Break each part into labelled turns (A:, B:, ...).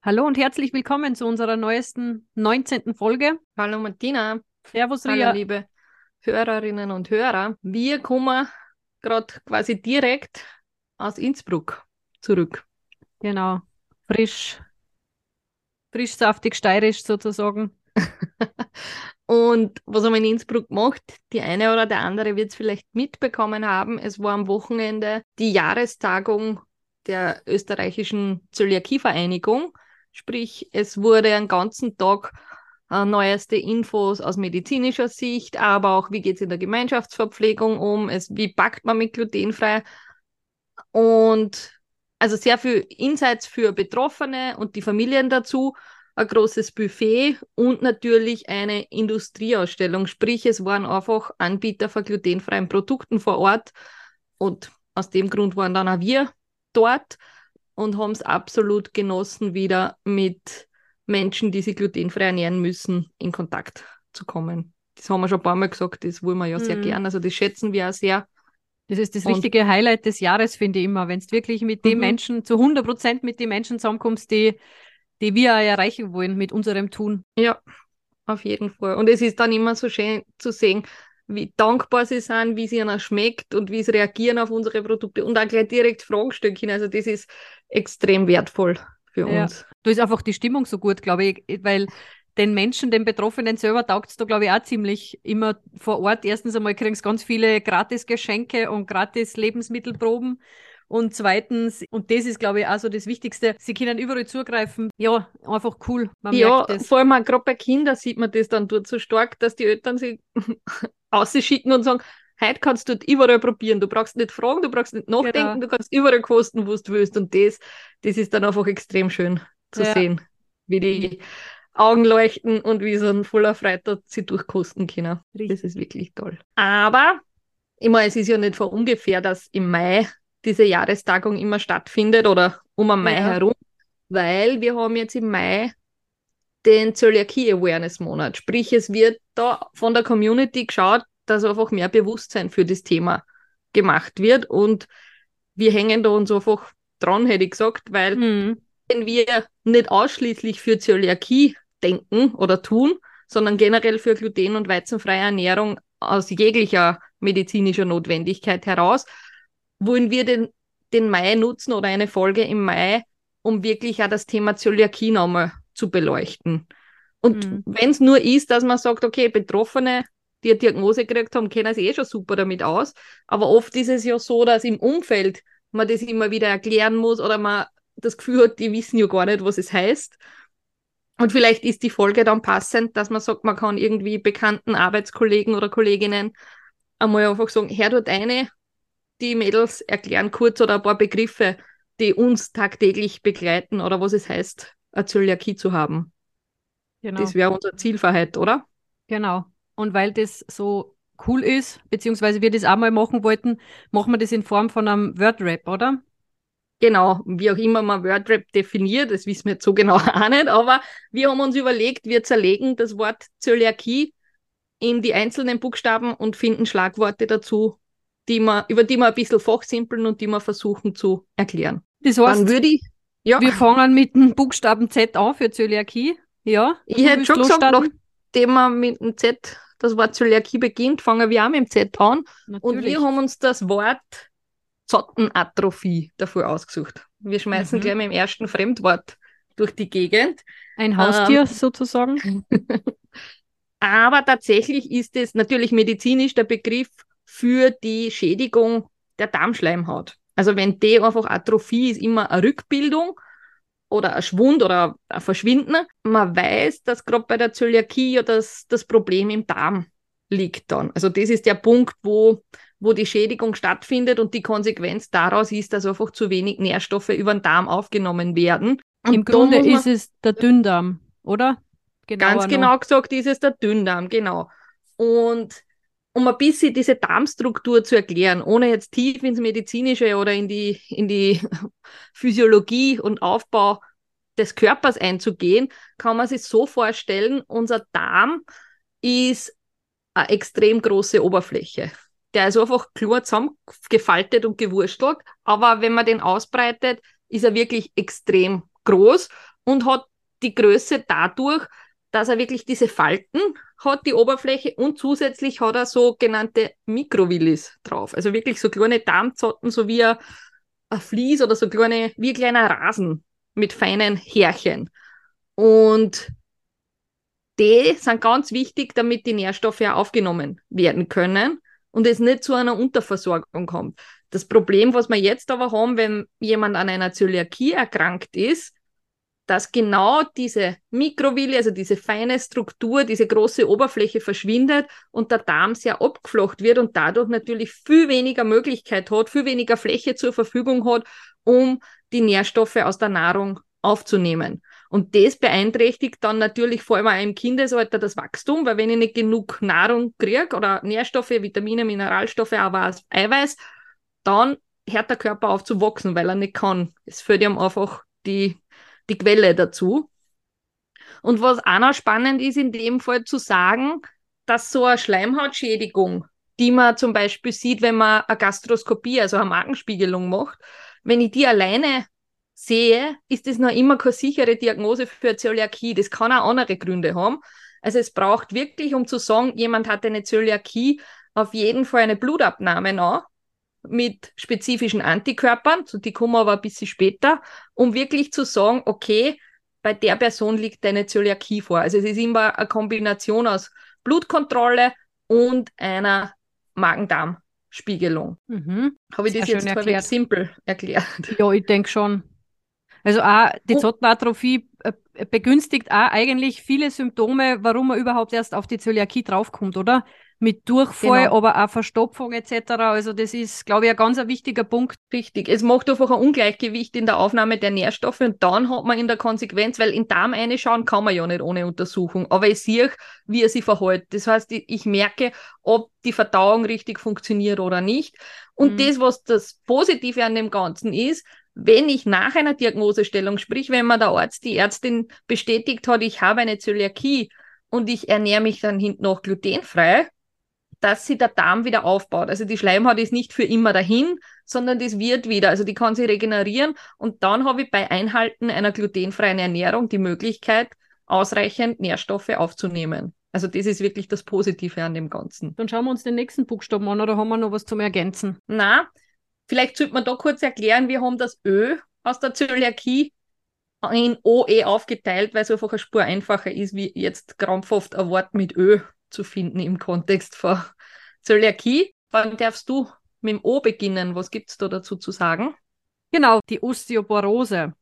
A: Hallo und herzlich willkommen zu unserer neuesten 19. Folge.
B: Hallo Martina.
A: Servus
B: Hallo
A: Ria.
B: liebe Hörerinnen und Hörer. Wir kommen gerade quasi direkt aus Innsbruck zurück.
A: Genau. Frisch, frisch, saftig, steirisch sozusagen.
B: Und was haben wir in Innsbruck gemacht? Die eine oder der andere wird es vielleicht mitbekommen haben. Es war am Wochenende die Jahrestagung der österreichischen Zöliakievereinigung. Sprich, es wurde einen ganzen Tag äh, neueste Infos aus medizinischer Sicht, aber auch wie geht es in der Gemeinschaftsverpflegung um, es, wie backt man mit glutenfrei. Und also sehr viel Insights für Betroffene und die Familien dazu, ein großes Buffet und natürlich eine Industrieausstellung. Sprich, es waren einfach Anbieter von glutenfreien Produkten vor Ort und aus dem Grund waren dann auch wir dort und haben es absolut genossen, wieder mit Menschen, die sich glutenfrei ernähren müssen, in Kontakt zu kommen. Das haben wir schon ein paar Mal gesagt, das wollen wir ja sehr
A: Mhm.
B: gern. Also das schätzen wir auch sehr.
A: Das ist das
B: Und-
A: richtige Highlight des Jahres, finde ich immer, wenn du wirklich mit den
B: Mhm.
A: Menschen, zu 100 Prozent mit den Menschen zusammenkommst, die, die wir erreichen wollen mit unserem Tun.
B: Ja, auf jeden Fall. Und es ist dann immer so schön zu sehen, wie dankbar sie sind, wie es ihnen schmeckt und wie sie reagieren auf unsere Produkte und auch gleich direkt können. Also das ist extrem wertvoll für
A: Ja.
B: uns.
A: Da ist einfach die Stimmung so gut, glaube ich, weil den Menschen, den Betroffenen selber taugt es da, glaube ich, auch ziemlich immer vor Ort. Erstens einmal kriegen sie ganz viele Gratis-Geschenke und Gratis-Lebensmittelproben. Und zweitens, und das ist, glaube ich, auch so das Wichtigste, sie können überall zugreifen. Ja, einfach cool. Man
B: ja, vor allem gerade bei Kindern sieht man das dann dort so stark, dass die Eltern sich ausschicken und sagen, heute kannst du dort überall probieren. Du brauchst nicht fragen, du brauchst nicht nachdenken,
A: Genau.
B: du kannst überall kosten, wo du willst. Und das, das ist dann einfach extrem schön zu
A: Ja.
B: sehen, wie die Augen leuchten und wie so ein voller Freude sie durchkosten können.
A: Richtig.
B: Das ist wirklich toll. Aber, ich meine, es ist ja nicht von ungefähr, dass im Mai diese Jahrestagung immer stattfindet oder um am Mai
A: Ja.
B: herum, weil wir haben jetzt im Mai den Zöliakie Awareness Monat. Sprich, es wird da von der Community geschaut, dass einfach mehr Bewusstsein für das Thema gemacht wird und wir hängen da uns einfach dran, hätte ich gesagt, weil
A: Mhm.
B: wenn wir nicht ausschließlich für Zöliakie denken oder tun, sondern generell für gluten- und weizenfreie Ernährung aus jeglicher medizinischer Notwendigkeit heraus, wollen wir den, den Mai nutzen oder eine Folge im Mai, um wirklich auch das Thema Zöliakie nochmal zu beleuchten. Und
A: Mhm.
B: wenn es nur ist, dass man sagt, okay, Betroffene, die eine Diagnose gekriegt haben, kennen sich eh schon super damit aus. Aber oft ist es ja so, dass im Umfeld man das immer wieder erklären muss oder man das Gefühl hat, die wissen ja gar nicht, was es heißt. Und vielleicht ist die Folge dann passend, dass man sagt, man kann irgendwie bekannten Arbeitskollegen oder Kolleginnen einmal einfach sagen, hör dort eine, die Mädels erklären kurz oder ein paar Begriffe, die uns tagtäglich begleiten oder was es heißt, eine Zöliakie zu haben.
A: Genau.
B: Das wäre unser Ziel für heute, oder?
A: Genau. Und weil das so cool ist, beziehungsweise wir das auch mal machen wollten, machen wir das in Form von einem Word-Rap, oder?
B: Genau, wie auch immer man Wordrap definiert, das wissen wir jetzt so genau auch nicht, aber wir haben uns überlegt, wir zerlegen das Wort Zöliakie in die einzelnen Buchstaben und finden Schlagworte dazu, die man, über die wir ein bisschen fachsimpeln und die wir versuchen zu erklären.
A: Das
B: Dann
A: heißt,
B: würde ich, ja,
A: wir fangen mit dem Buchstaben Z an für Zöliakie. Ja.
B: ich hätte schon gesagt, nachdem man mit dem Z das Wort Zöliakie beginnt, fangen wir auch mit dem Z an. Und
A: Natürlich.
B: wir haben uns das Wort Zottenatrophie dafür ausgesucht. Wir schmeißen
A: Mhm.
B: gleich mit dem ersten Fremdwort durch die Gegend.
A: Ein Haustier sozusagen.
B: Aber tatsächlich ist es natürlich medizinisch der Begriff für die Schädigung der Darmschleimhaut. Also wenn die einfach Atrophie ist, immer eine Rückbildung oder ein Schwund oder ein Verschwinden. Man weiß, dass gerade bei der Zöliakie ja das, das Problem im Darm liegt dann. Also das ist der Punkt, wo, wo die Schädigung stattfindet und die Konsequenz daraus ist, dass einfach zu wenig Nährstoffe über den Darm aufgenommen werden. Und
A: Im Grunde ist es der Dünndarm, oder? Genauer
B: Ganz
A: noch.
B: genau gesagt ist es der Dünndarm, genau. Und um ein bisschen diese Darmstruktur zu erklären, ohne jetzt tief ins Medizinische oder in die, in die Physiologie und Aufbau des Körpers einzugehen, kann man sich so vorstellen, unser Darm ist eine extrem große Oberfläche. Der ist einfach klar zusammengefaltet und gewurstelt, aber wenn man den ausbreitet, ist er wirklich extrem groß und hat die Größe dadurch, dass er wirklich diese Falten hat, die Oberfläche, und zusätzlich hat er sogenannte Mikrovillis drauf. Also wirklich so kleine Darmzotten, so wie ein, Vlies oder so kleine, wie ein kleiner Rasen mit feinen Härchen. Und die sind ganz wichtig, damit die Nährstoffe aufgenommen werden können und es nicht zu einer Unterversorgung kommt. Das Problem, was wir jetzt aber haben, wenn jemand an einer Zöliakie erkrankt ist, dass genau diese Mikrovilli, also diese feine Struktur, diese große Oberfläche verschwindet und der Darm sehr abgeflacht wird und dadurch natürlich viel weniger Möglichkeit hat, viel weniger Fläche zur Verfügung hat, um die Nährstoffe aus der Nahrung aufzunehmen. Und das beeinträchtigt dann natürlich vor allem auch im Kindesalter das Wachstum, weil wenn ich nicht genug Nahrung kriege oder Nährstoffe, Vitamine, Mineralstoffe, aber auch Eiweiß, dann hört der Körper auf zu wachsen, weil er nicht kann. Es fehlt ihm einfach die, die Quelle dazu. Und was auch noch spannend ist, in dem Fall zu sagen, dass so eine Schleimhautschädigung, die man zum Beispiel sieht, wenn man eine Gastroskopie, also eine Magenspiegelung macht, wenn ich die alleine sehe, ist das noch immer keine sichere Diagnose für Zöliakie. Das kann auch andere Gründe haben. Also es braucht wirklich, um zu sagen, jemand hat eine Zöliakie, auf jeden Fall eine Blutabnahme noch mit spezifischen Antikörpern, so die kommen aber ein bisschen später, um wirklich zu sagen, okay, bei der Person liegt eine Zöliakie vor. Also es ist immer eine Kombination aus Blutkontrolle und einer Magen-Darm-Spiegelung.
A: Mhm.
B: Habe ich
A: Sehr
B: das jetzt
A: erklärt.
B: simpel erklärt?
A: Ja, ich denke schon. Also auch die Zottenatrophie äh, begünstigt auch eigentlich viele Symptome, warum man überhaupt erst auf die Zöliakie draufkommt, oder? Mit Durchfall,
B: Genau.
A: aber auch Verstopfung etc. Also das ist, glaube ich, ein ganz ein wichtiger Punkt.
B: Richtig. Es macht einfach ein Ungleichgewicht in der Aufnahme der Nährstoffe und dann hat man in der Konsequenz, weil in den Darm reinschauen kann man ja nicht ohne Untersuchung, aber ich sehe, wie er sich verhält. Das heißt, ich, ich merke, ob die Verdauung richtig funktioniert oder nicht. Und
A: Mhm.
B: das, was das Positive an dem Ganzen ist, wenn ich nach einer Diagnosestellung, sprich, wenn man der Arzt, die Ärztin bestätigt hat, ich habe eine Zöliakie und ich ernähre mich dann hinten noch glutenfrei, dass sich der Darm wieder aufbaut. Also die Schleimhaut ist nicht für immer dahin, sondern das wird wieder. Also die kann sich regenerieren und dann habe ich bei Einhalten einer glutenfreien Ernährung die Möglichkeit, ausreichend Nährstoffe aufzunehmen. Also das ist wirklich das Positive an dem Ganzen.
A: Dann schauen wir uns den nächsten Buchstaben an oder haben wir noch was zum Ergänzen?
B: Na, vielleicht sollte man da kurz erklären, wir haben das Ö aus der Zöliakie in OE aufgeteilt, weil es einfach eine Spur einfacher ist, wie jetzt krampfhaft ein Wort mit Ö zu finden im Kontext von Zöliakie. Wann darfst du mit dem O beginnen? Was gibt es da dazu zu sagen?
A: Genau, die Osteoporose.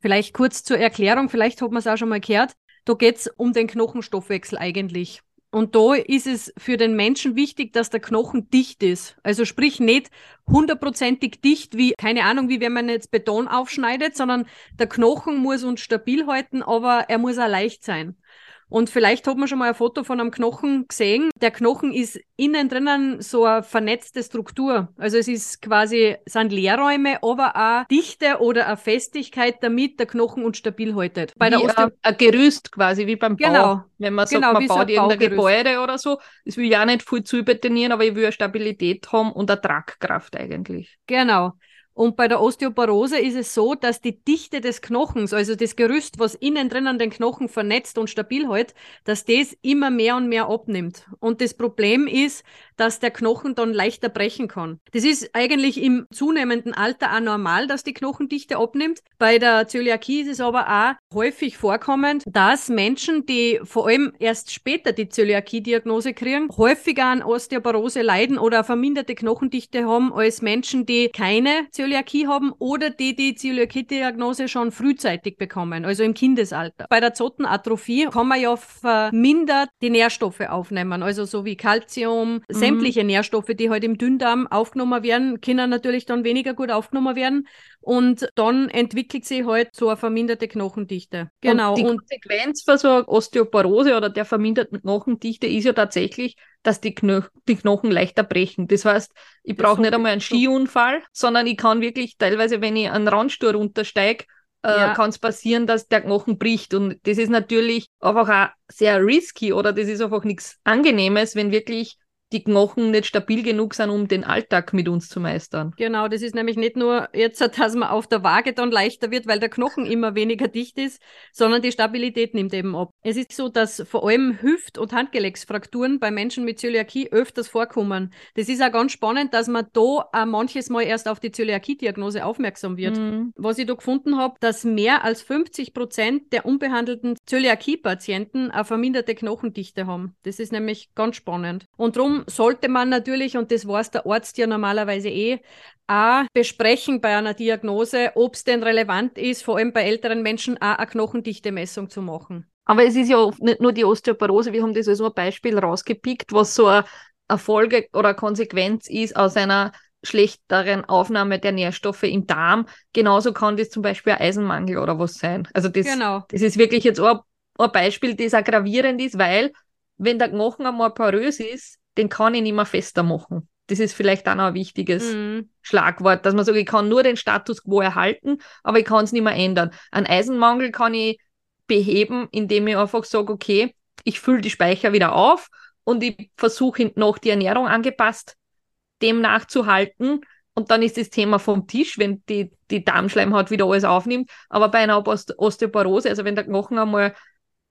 A: Vielleicht kurz zur Erklärung, vielleicht hat man es auch schon mal gehört. Da geht es um den Knochenstoffwechsel eigentlich. Und da ist es für den Menschen wichtig, dass der Knochen dicht ist. Also sprich nicht hundertprozentig dicht wie, keine Ahnung, wie wenn man jetzt Beton aufschneidet, sondern der Knochen muss uns stabil halten, aber er muss auch leicht sein. Und vielleicht hat man schon mal ein Foto von einem Knochen gesehen. Der Knochen ist innen drinnen so eine vernetzte Struktur. Also es ist quasi, sind Leerräume, aber auch Dichte oder eine Festigkeit, damit der Knochen uns stabil haltet. Bei der
B: wie
A: Osteo
B: ein, ein Gerüst quasi, wie beim
A: Genau.
B: Bau. Wenn man
A: Genau,
B: sagt,
A: wie
B: man
A: so
B: baut
A: ein
B: irgendein. Gebäude oder so, das will ich auch nicht viel zu übertonieren, aber ich will eine Stabilität haben und eine Tragkraft eigentlich.
A: Genau. Und bei der Osteoporose ist es so, dass die Dichte des Knochens, also das Gerüst, was innen drinnen den Knochen vernetzt und stabil hält, dass das immer mehr und mehr abnimmt. Und das Problem ist, dass der Knochen dann leichter brechen kann. Das ist eigentlich im zunehmenden Alter auch normal, dass die Knochendichte abnimmt. Bei der Zöliakie ist es aber auch häufig vorkommend, dass Menschen, die vor allem erst später die Zöliakie-Diagnose kriegen, häufiger an Osteoporose leiden oder verminderte Knochendichte haben als Menschen, die keine Zöliakie haben oder die die Zöliakie-Diagnose schon frühzeitig bekommen, also im Kindesalter. Bei der Zotenatrophie kann man ja vermindert die Nährstoffe aufnehmen, also so wie Calcium, sämtliche Nährstoffe, die halt im Dünndarm aufgenommen werden, können natürlich dann weniger gut aufgenommen werden und dann entwickelt sich halt so eine verminderte Knochendichte.
B: Genau. Und die Konsequenz für so eine Osteoporose oder der verminderten Knochendichte ist ja tatsächlich, dass die, Kno die Knochen leichter brechen. Das heißt, ich brauche nicht einmal einen Skiunfall, sondern ich kann wirklich teilweise, wenn ich einen Randstuhl runtersteige, äh, ja. kann es passieren, dass der Knochen bricht. Und das ist natürlich einfach auch sehr risky oder das ist einfach nichts Angenehmes, wenn wirklich die Knochen nicht stabil genug sind, um den Alltag mit uns zu meistern.
A: Genau, das ist nämlich nicht nur jetzt, dass man auf der Waage dann leichter wird, weil der Knochen immer weniger dicht ist, sondern die Stabilität nimmt eben ab. Es ist so, dass vor allem Hüft- und Handgelenksfrakturen bei Menschen mit Zöliakie öfters vorkommen. Das ist auch ganz spannend, dass man da auch manches Mal erst auf die Zöliakie-Diagnose aufmerksam wird. Mhm. Was ich da gefunden habe, dass mehr als 50 Prozent der unbehandelten Zöliakie-Patienten eine verminderte Knochendichte haben. Das ist nämlich ganz spannend. Und darum sollte man natürlich, und das weiß der Arzt ja normalerweise eh, auch besprechen bei einer Diagnose, ob es denn relevant ist, vor allem bei älteren Menschen auch eine Knochendichte-Messung zu machen.
B: Aber es ist ja nicht nur die Osteoporose, wir haben das als ein Beispiel rausgepickt, was so eine Folge oder Konsequenz ist aus einer schlechteren Aufnahme der Nährstoffe im Darm. Genauso kann das zum Beispiel ein Eisenmangel oder was sein. Also das, genau. das ist wirklich jetzt ein, ein Beispiel, das auch gravierend ist, weil wenn der Knochen einmal porös ist, den kann ich nicht mehr fester machen. Das ist vielleicht auch noch ein wichtiges mhm. Schlagwort, dass man sagt, ich kann nur den Status quo erhalten, aber ich kann es nicht mehr ändern. Ein Eisenmangel kann ich beheben, indem ich einfach sage, okay, ich fülle die Speicher wieder auf und ich versuche noch die Ernährung angepasst dem nachzuhalten. Und dann ist das Thema vom Tisch, wenn die, die Darmschleimhaut wieder alles aufnimmt. Aber bei einer Osteoporose, also wenn der Knochen einmal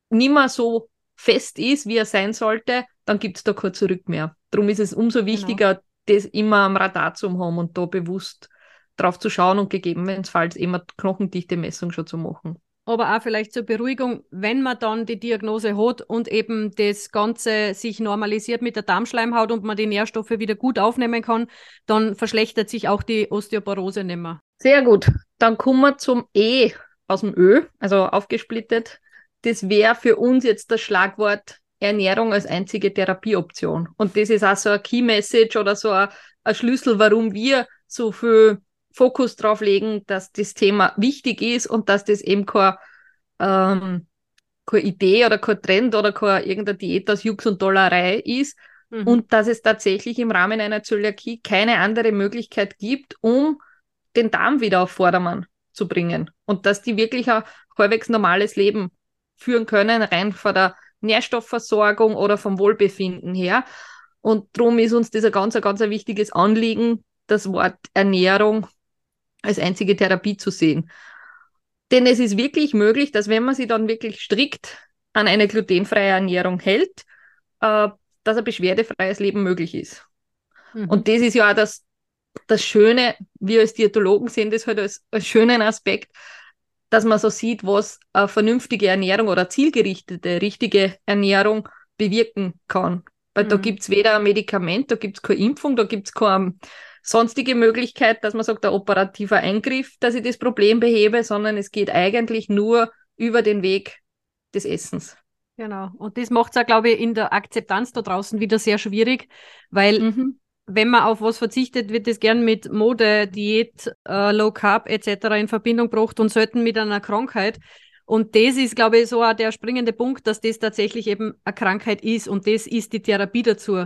B: nicht mehr so fest ist, wie er sein sollte, dann gibt es da kein Zurück mehr. Darum ist es umso genau. wichtiger, genau. das immer am Radar zu haben und da bewusst drauf zu schauen und gegebenenfalls immer Knochendichte-Messung schon zu machen.
A: Aber auch vielleicht zur Beruhigung, wenn man dann die Diagnose hat und eben das Ganze sich normalisiert mit der Darmschleimhaut und man die Nährstoffe wieder gut aufnehmen kann, dann verschlechtert sich auch die Osteoporose nicht mehr.
B: Sehr gut. Dann kommen wir zum E aus dem Ö, also aufgesplittet. Das wäre für uns jetzt das Schlagwort Ernährung als einzige Therapieoption. Und das ist auch so ein Key Message oder so ein, ein Schlüssel, warum wir so viel Fokus drauf legen, dass das Thema wichtig ist und dass das eben kein, ähm, keine Idee oder kein Trend oder keine irgendeine Diät aus Jux und Dollerei ist mhm. und dass es tatsächlich im Rahmen einer Zöliakie keine andere Möglichkeit gibt, um den Darm wieder auf Vordermann zu bringen und dass die wirklich ein halbwegs normales Leben führen können, rein von der Nährstoffversorgung oder vom Wohlbefinden her. Und darum ist uns das ein ganz, ganz ein wichtiges Anliegen, das Wort Ernährung als einzige Therapie zu sehen. Denn es ist wirklich möglich, dass wenn man sich dann wirklich strikt an eine glutenfreie Ernährung hält, äh, dass ein beschwerdefreies Leben möglich ist. Mhm. Und das ist ja auch das, das Schöne, wir als Diätologen sehen das halt als, als schönen Aspekt, dass man so sieht, was eine vernünftige Ernährung oder zielgerichtete, richtige Ernährung bewirken kann. Weil mhm. da gibt es weder ein Medikament, da gibt es keine Impfung, da gibt es keine sonstige Möglichkeit, dass man sagt, ein operativer Eingriff, dass ich das Problem behebe, sondern es geht eigentlich nur über den Weg des Essens.
A: Genau. Und das macht es auch, glaube ich, in der Akzeptanz da draußen wieder sehr schwierig, weil mhm wenn man auf was verzichtet, wird das gern mit Mode, Diät, äh, Low Carb etc. in Verbindung gebracht und selten mit einer Krankheit. Und das ist, glaube ich, so auch der springende Punkt, dass das tatsächlich eben eine Krankheit ist und das ist die Therapie dazu.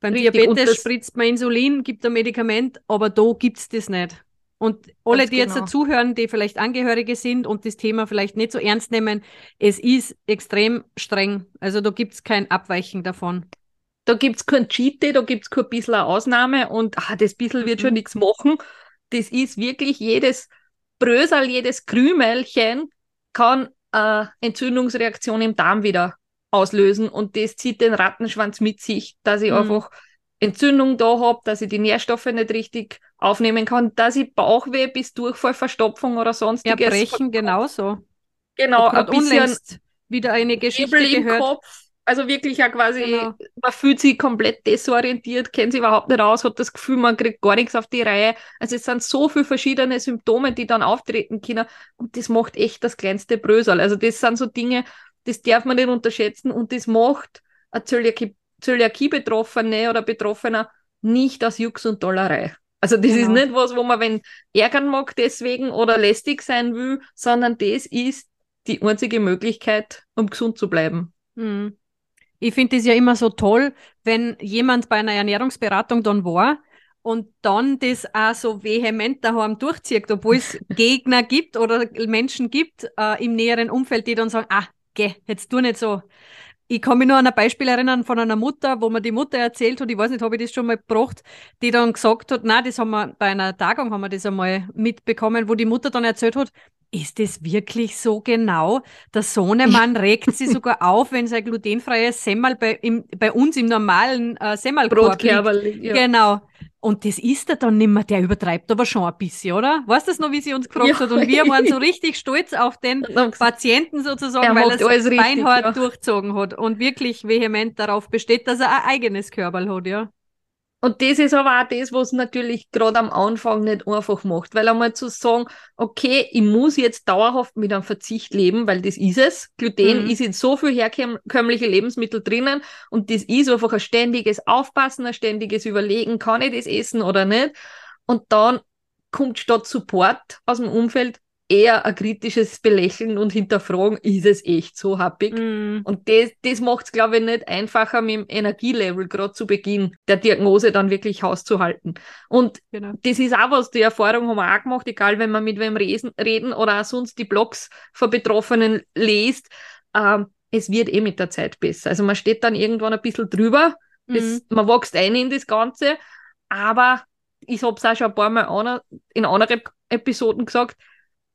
A: Beim Richtig, Diabetes spritzt man Insulin, gibt ein Medikament, aber da gibt es das nicht. Und alle, die jetzt genau. dazuhören, die vielleicht Angehörige sind und das Thema vielleicht nicht so ernst nehmen, es ist extrem streng. Also da gibt es kein Abweichen davon
B: da gibt es kein Cheat da gibt es kein bisschen eine Ausnahme und ah, das bisschen wird schon mhm. nichts machen. Das ist wirklich jedes Brösel, jedes Krümelchen kann äh, Entzündungsreaktion im Darm wieder auslösen und das zieht den Rattenschwanz mit sich, dass ich mhm. einfach Entzündung da habe, dass ich die Nährstoffe nicht richtig aufnehmen kann, dass ich Bauchweh bis Durchfall, Verstopfung oder sonstiges.
A: Erbrechen genauso.
B: Genau, ein bisschen
A: wieder eine Geschichte gehört. Kopf,
B: also wirklich ja quasi, genau. man fühlt sich komplett desorientiert, kennt sich überhaupt nicht aus, hat das Gefühl, man kriegt gar nichts auf die Reihe. Also es sind so viele verschiedene Symptome, die dann auftreten können und das macht echt das kleinste Brösel. Also das sind so Dinge, das darf man nicht unterschätzen und das macht eine Zöliakie Zöliakie-Betroffene oder Betroffener nicht aus Jux und Dollerei. Also das
A: Genau.
B: ist nicht was, wo man wenn ärgern mag deswegen oder lästig sein will, sondern das ist die einzige Möglichkeit, um gesund zu bleiben.
A: Mhm. Ich finde es ja immer so toll, wenn jemand bei einer Ernährungsberatung dann war und dann das auch so vehement daheim durchzieht, obwohl es Gegner gibt oder Menschen gibt äh, im näheren Umfeld, die dann sagen, ah, geh, jetzt tu nicht so. Ich kann mich nur an ein Beispiel erinnern von einer Mutter, wo mir die Mutter erzählt hat, ich weiß nicht, habe ich das schon mal gebracht, die dann gesagt hat, na, das haben wir bei einer Tagung haben wir das einmal mitbekommen, wo die Mutter dann erzählt hat, ist das wirklich so genau? Der Sohnemann regt sich sogar auf, wenn sein glutenfreies Semmel bei, im, bei uns im normalen äh, Semmelkorb liegt.
B: Ja.
A: Genau. Und das ist er dann nimmer, der übertreibt aber schon ein bisschen, oder? Weißt du das noch, wie sie uns gefragt
B: Ja.
A: hat? Und wir waren so richtig stolz auf den Patienten sozusagen,
B: Er
A: weil er es beinhart
B: ja.
A: durchzogen hat und wirklich vehement darauf besteht, dass er ein eigenes Körperl hat, ja.
B: Und das ist aber auch das, was natürlich gerade am Anfang nicht einfach macht. Weil einmal zu sagen, okay, ich muss jetzt dauerhaft mit einem Verzicht leben, weil das ist es. Gluten
A: Mhm.
B: ist in so viel herkömmliche Lebensmittel drinnen und das ist einfach ein ständiges Aufpassen, ein ständiges Überlegen, kann ich das essen oder nicht. Und dann kommt statt Support aus dem Umfeld eher ein kritisches Belächeln und Hinterfragen, ist es echt so happig?
A: Mm,
B: Und das, das macht es, glaube ich, nicht einfacher mit dem Energielevel, gerade zu Beginn der Diagnose dann wirklich hauszuhalten. Und
A: genau.
B: das ist auch was, die Erfahrung haben wir auch gemacht, egal wenn wir mit wem reden, reden oder auch sonst die Blogs von Betroffenen liest, ähm, es wird eh mit der Zeit besser. Also man steht dann irgendwann ein bisschen drüber,
A: Mhm.
B: das, man wächst ein in das Ganze, aber ich habe es auch schon ein paar Mal in anderen Episoden gesagt,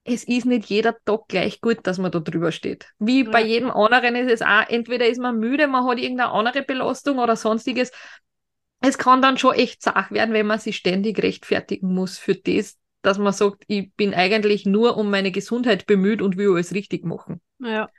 B: es ist nicht jeder Tag gleich gut, dass man da drüber steht. Wie
A: Ja.
B: bei jedem anderen ist es auch, entweder ist man müde, man hat irgendeine andere Belastung oder sonstiges. Es kann dann schon echt zach werden, wenn man sich ständig rechtfertigen muss für das, dass man sagt, ich bin eigentlich nur um meine Gesundheit bemüht und will alles richtig machen.
A: Ja.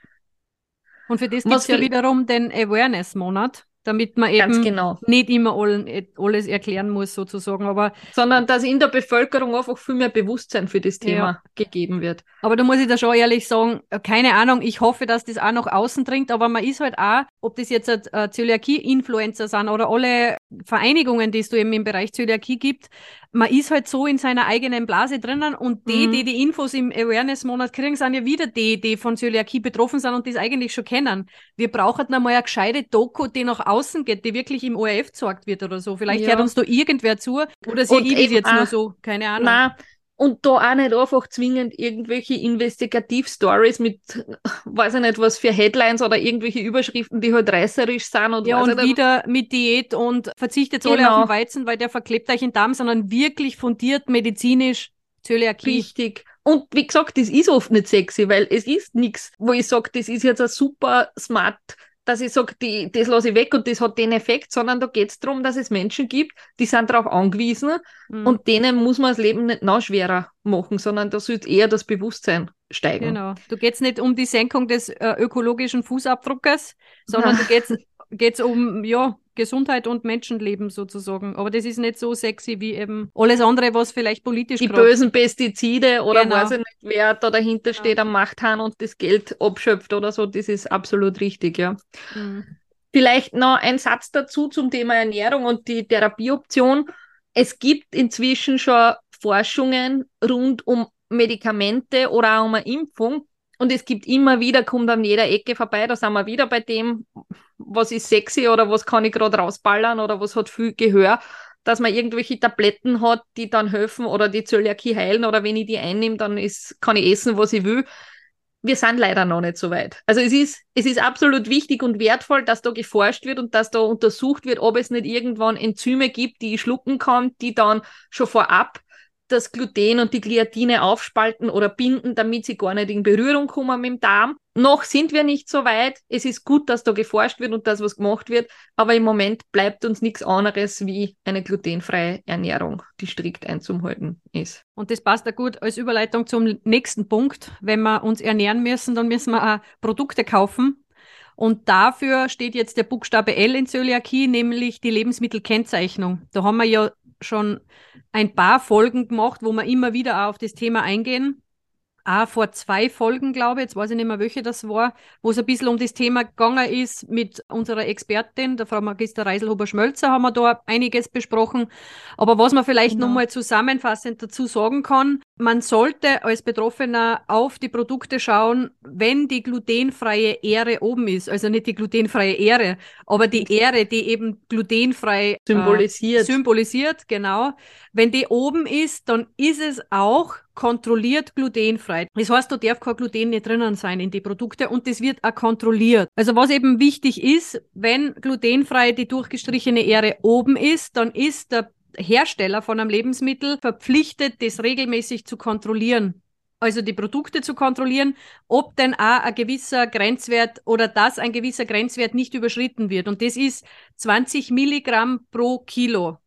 A: Und für das gibt es ja wiederum den Awareness-Monat, damit man eben
B: genau.
A: nicht immer allen, alles erklären muss, sozusagen. Aber,
B: Sondern dass in der Bevölkerung einfach viel mehr Bewusstsein für das
A: Ja.
B: Thema gegeben wird.
A: aber da muss ich da schon ehrlich sagen, äh, keine Ahnung, ich hoffe, dass das auch nach außen dringt, aber man ist halt auch, ob das jetzt äh, Zöliakie-Influencer sind oder alle Vereinigungen, die es da eben im Bereich Zöliakie gibt, man ist halt so in seiner eigenen Blase drinnen und die,
B: Mhm.
A: die die Infos im Awareness-Monat kriegen, sind ja wieder die, die von Zöliakie betroffen sind und das eigentlich schon kennen. Wir brauchen noch mal eine gescheite Doku, die nach außen geht, die wirklich im ORF gezeigt wird oder so. Vielleicht
B: Ja.
A: hört uns da irgendwer zu oder sehe ich das jetzt nur
B: auch-
A: so, keine Ahnung.
B: Na, und da auch nicht einfach zwingend irgendwelche Investigativ-Stories mit, weiß ich nicht, was für Headlines oder irgendwelche Überschriften, die halt reißerisch sind und
A: Ja, und
B: ich nicht,
A: wieder mit Diät und verzichtet alle
B: Genau.
A: auf den Weizen, weil der verklebt euch den Darm, sondern wirklich fundiert medizinisch Zöliakie.
B: Richtig. Und wie gesagt, das ist oft nicht sexy, weil es ist nichts, wo ich sage, das ist jetzt ein super smart, dass ich sage, die, das lasse ich weg und das hat den Effekt, sondern da geht es darum, dass es Menschen gibt, die sind darauf angewiesen
A: Mhm.
B: und denen muss man das Leben nicht noch schwerer machen, sondern da sollte eher das Bewusstsein steigen.
A: Genau. Du geht's nicht um die Senkung des äh, ökologischen Fußabdruckes, sondern du geht's, geht's um ja, Gesundheit und Menschenleben sozusagen. Aber das ist nicht so sexy wie eben alles andere, was vielleicht politisch
B: Die bösen Pestizide oder
A: Genau.
B: weiß ich nicht, wer da dahinter
A: Genau.
B: steht am Machthahn und das Geld abschöpft oder so, das ist absolut richtig, ja.
A: Mhm.
B: Vielleicht noch ein Satz dazu zum Thema Ernährung und die Therapieoption. Es gibt inzwischen schon Forschungen rund um Medikamente oder auch um eine Impfung. Und es gibt immer wieder, kommt an jeder Ecke vorbei, da sind wir wieder bei dem, was ist sexy oder was kann ich gerade rausballern oder was hat viel Gehör, dass man irgendwelche Tabletten hat, die dann helfen oder die Zöliakie heilen oder wenn ich die einnehme, dann ist, kann ich essen, was ich will wir sind leider noch nicht so weit. Also es ist, es ist absolut wichtig und wertvoll, dass da geforscht wird und dass da untersucht wird, ob es nicht irgendwann Enzyme gibt, die ich schlucken kann, die dann schon vorab das Gluten und die Gliadine aufspalten oder binden, damit sie gar nicht in Berührung kommen mit dem Darm. Noch sind wir nicht so weit. Es ist gut, dass da geforscht wird und dass was gemacht wird, aber im Moment bleibt uns nichts anderes wie eine glutenfreie Ernährung, die strikt einzuhalten ist.
A: Und das passt da gut als Überleitung zum nächsten Punkt. Wenn wir uns ernähren müssen, dann müssen wir auch Produkte kaufen. Und dafür steht jetzt der Buchstabe L in Zöliakie, nämlich die Lebensmittelkennzeichnung. Da haben wir ja schon ein paar Folgen gemacht, wo wir immer wieder auch auf das Thema eingehen. auch vor zwei Folgen, glaube ich, jetzt weiß ich nicht mehr, welche das war, wo es ein bisschen um das Thema gegangen ist mit unserer Expertin, der Frau Magister Reiselhuber-Schmölzer, haben wir da einiges besprochen. Aber was man vielleicht genau. nochmal zusammenfassend dazu sagen kann, man sollte als Betroffener auf die Produkte schauen, wenn die glutenfreie Ähre oben ist. Also nicht die glutenfreie Ähre, aber die Ähre, die eben glutenfrei
B: symbolisiert.
A: Äh, symbolisiert, genau. Wenn die oben ist, dann ist es auch kontrolliert glutenfrei. Das heißt, da darf kein Gluten nicht drinnen sein in die Produkte und das wird auch kontrolliert. Also was eben wichtig ist, wenn glutenfrei die durchgestrichene Ähre oben ist, dann ist der Hersteller von einem Lebensmittel verpflichtet, das regelmäßig zu kontrollieren. Also die Produkte zu kontrollieren, ob denn auch ein gewisser Grenzwert oder dass ein gewisser Grenzwert nicht überschritten wird. Und das ist 20 Milligramm pro Kilo.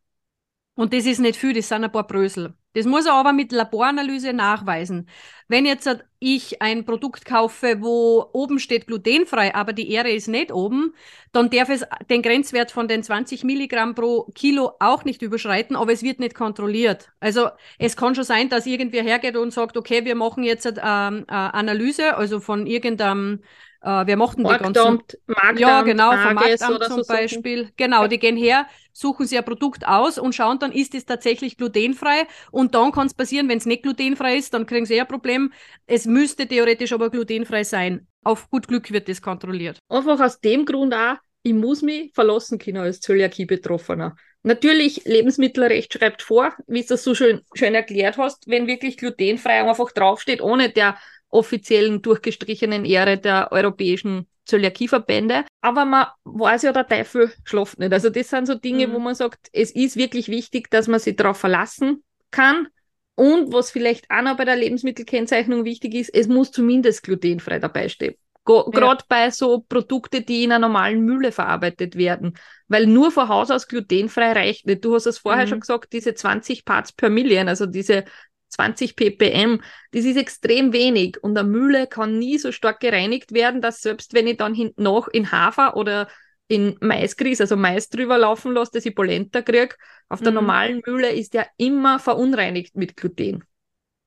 A: Und das ist nicht viel, das sind ein paar Brösel. Das muss er aber mit Laboranalyse nachweisen. Wenn jetzt ich ein Produkt kaufe, wo oben steht glutenfrei, aber die Ähre ist nicht oben, dann darf es den Grenzwert von den 20 Milligramm pro Kilo auch nicht überschreiten, aber es wird nicht kontrolliert. Also es kann schon sein, dass irgendwer hergeht und sagt, okay, wir machen jetzt ähm, eine Analyse, also von irgendeinem äh, wir mochten die ganzen.
B: Marktamt,
A: ja, genau, vom Marktamt zum so Beispiel. Suchen. Genau, die gehen her, suchen sie ein Produkt aus und schauen dann, ist es tatsächlich glutenfrei. Und dann kann es passieren, wenn es nicht glutenfrei ist, dann kriegen sie eh ein Problem. Es müsste theoretisch aber glutenfrei sein. Auf gut Glück wird das kontrolliert.
B: Einfach aus dem Grund auch, ich muss mich verlassen können als Zöliakie-Betroffener. Natürlich, Lebensmittelrecht schreibt vor, wie du das so schön, schön erklärt hast, wenn wirklich glutenfrei einfach draufsteht, ohne der offiziellen durchgestrichenen Ehre der europäischen Zöliakieverbände. Aber man weiß ja, der Teufel schlaft nicht. Also das sind so Dinge, mhm. wo man sagt, es ist wirklich wichtig, dass man sich darauf verlassen kann. Und was vielleicht auch noch bei der Lebensmittelkennzeichnung wichtig ist, es muss zumindest glutenfrei dabei stehen. Gerade ja. bei so Produkten, die in einer normalen Mühle verarbeitet werden. Weil nur von Haus aus glutenfrei reicht nicht. Du hast es vorher mhm. schon gesagt, diese 20 Parts per Million, also diese 20 ppm, das ist extrem wenig und eine Mühle kann nie so stark gereinigt werden, dass selbst wenn ich dann hinten noch in Hafer oder in Maisgrieß, also Mais drüber laufen lasse, dass ich Polenta kriege, auf der mhm. normalen Mühle ist der immer verunreinigt mit Gluten.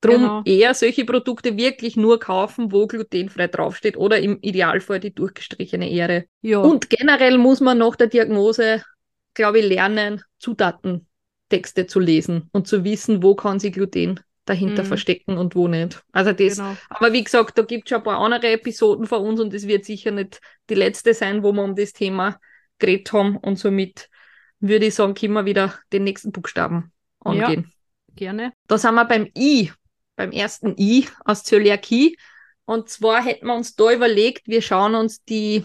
B: Drum genau. eher solche Produkte wirklich nur kaufen, wo glutenfrei draufsteht oder im Idealfall die durchgestrichene Ähre. Ja. Und generell muss man nach der Diagnose, glaube ich, lernen, Zutatentexte zu lesen und zu wissen, wo kann sie Gluten dahinter mhm. verstecken und wo nicht. Also das, genau. aber wie gesagt, da gibt es schon ein paar andere Episoden von uns und es wird sicher nicht die letzte sein, wo wir um das Thema geredet haben und somit würde ich sagen, können wir wieder den nächsten Buchstaben angehen.
A: Ja, gerne.
B: Da sind wir beim I, beim ersten I aus Zöliakie. Und zwar hätten wir uns da überlegt, wir schauen uns die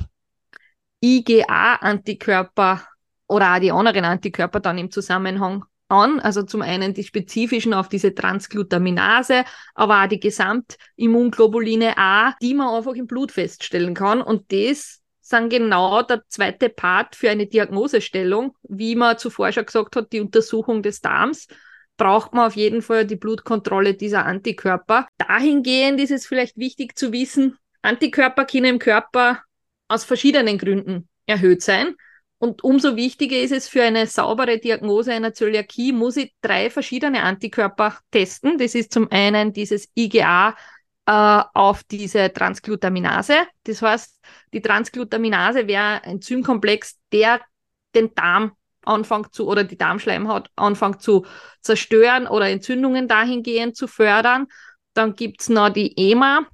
B: IgA-Antikörper oder auch die anderen Antikörper dann im Zusammenhang an. Also zum einen die spezifischen auf diese Transglutaminase, aber auch die Gesamtimmunglobuline A, die man einfach im Blut feststellen kann. Und das sind genau der zweite Part für eine Diagnosestellung. Wie man zuvor schon gesagt hat, die Untersuchung des Darms braucht man auf jeden Fall die Blutkontrolle dieser Antikörper. Dahingehend ist es vielleicht wichtig zu wissen, Antikörper können im Körper aus verschiedenen Gründen erhöht sein. Und umso wichtiger ist es für eine saubere Diagnose einer Zöliakie, muss ich drei verschiedene Antikörper testen. Das ist zum einen dieses IgA äh, auf diese Transglutaminase. Das heißt, die Transglutaminase wäre ein Enzymkomplex, der den Darm anfängt zu oder die Darmschleimhaut anfängt zu zerstören oder Entzündungen dahingehend zu fördern. Dann gibt's noch die EMA,